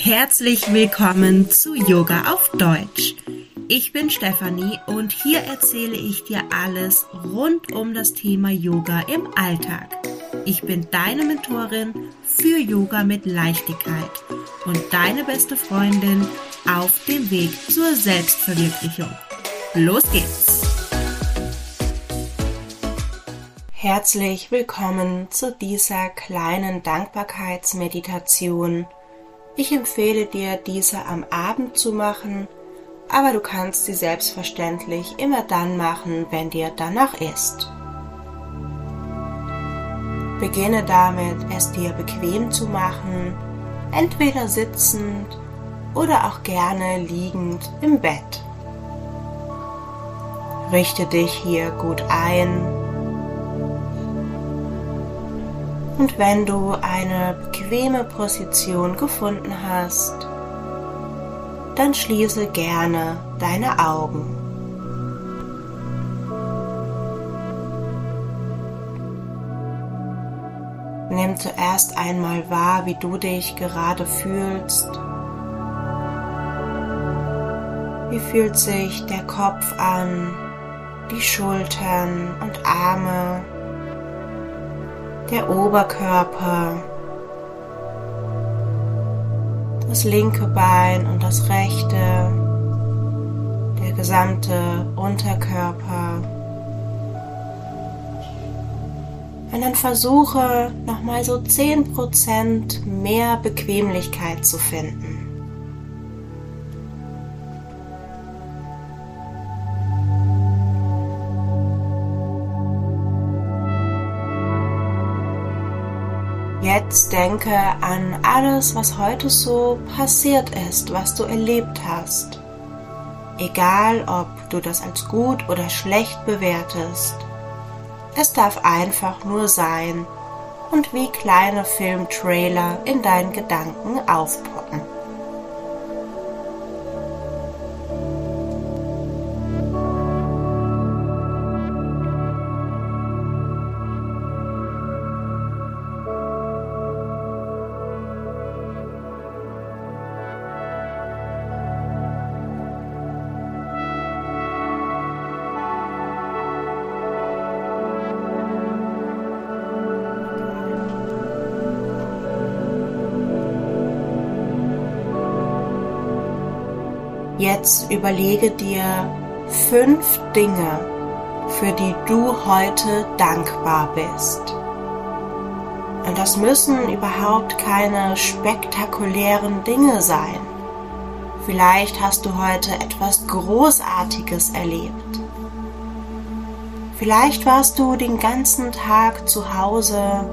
Herzlich willkommen zu Yoga auf Deutsch. Ich bin Stefanie und hier erzähle ich dir alles rund um das Thema Yoga im Alltag. Ich bin deine Mentorin für Yoga mit Leichtigkeit und deine beste Freundin auf dem Weg zur Selbstverwirklichung. Los geht's! Herzlich willkommen zu dieser kleinen Dankbarkeitsmeditation. Ich empfehle dir, diese am Abend zu machen, aber du kannst sie selbstverständlich immer dann machen, wenn dir danach ist. Beginne damit, es dir bequem zu machen, entweder sitzend oder auch gerne liegend im Bett. Richte dich hier gut ein Und wenn du eine bequeme Position gefunden hast, dann schließe gerne deine Augen. Nimm zuerst einmal wahr, wie du dich gerade fühlst. Wie fühlt sich der Kopf an, die Schultern und Arme? Der Oberkörper, das linke Bein und das rechte, der gesamte Unterkörper. Und dann versuche nochmal so 10% mehr Bequemlichkeit zu finden. Jetzt denke an alles, was heute so passiert ist, was du erlebt hast. Egal, ob du das als gut oder schlecht bewertest. Es darf einfach nur sein und wie kleine Filmtrailer in deinen Gedanken aufpoppen. Jetzt überlege dir fünf Dinge, für die du heute dankbar bist. Und das müssen überhaupt keine spektakulären Dinge sein. Vielleicht hast du heute etwas Großartiges erlebt. Vielleicht warst du den ganzen Tag zu Hause,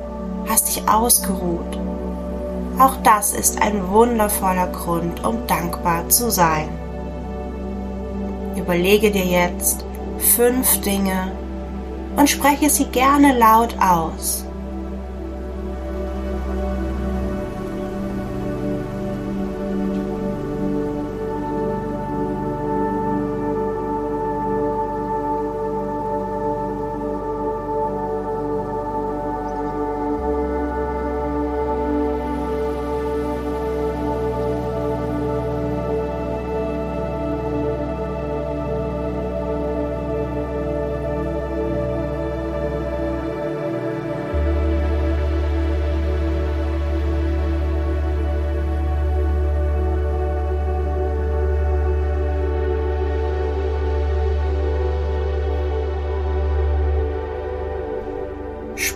hast dich ausgeruht. Auch das ist ein wundervoller Grund, um dankbar zu sein. Überlege dir jetzt fünf Dinge und spreche sie gerne laut aus.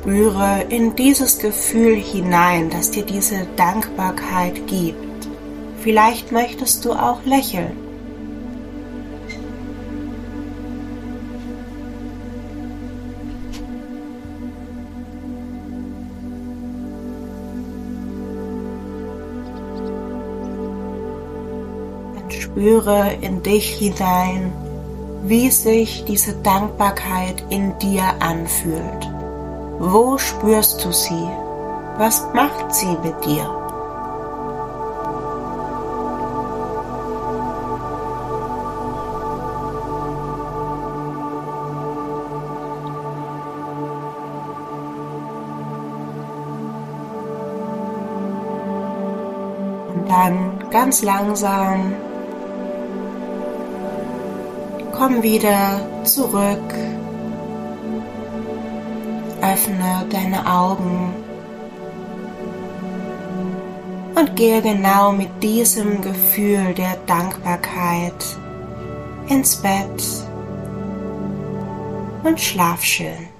Spüre in dieses Gefühl hinein, das dir diese Dankbarkeit gibt. Vielleicht möchtest du auch lächeln. Spüre in dich hinein, wie sich diese Dankbarkeit in dir anfühlt. Wo spürst du sie? Was macht sie mit dir? Und dann ganz langsam komm wieder zurück. Öffne deine Augen und gehe genau mit diesem Gefühl der Dankbarkeit ins Bett und schlaf schön.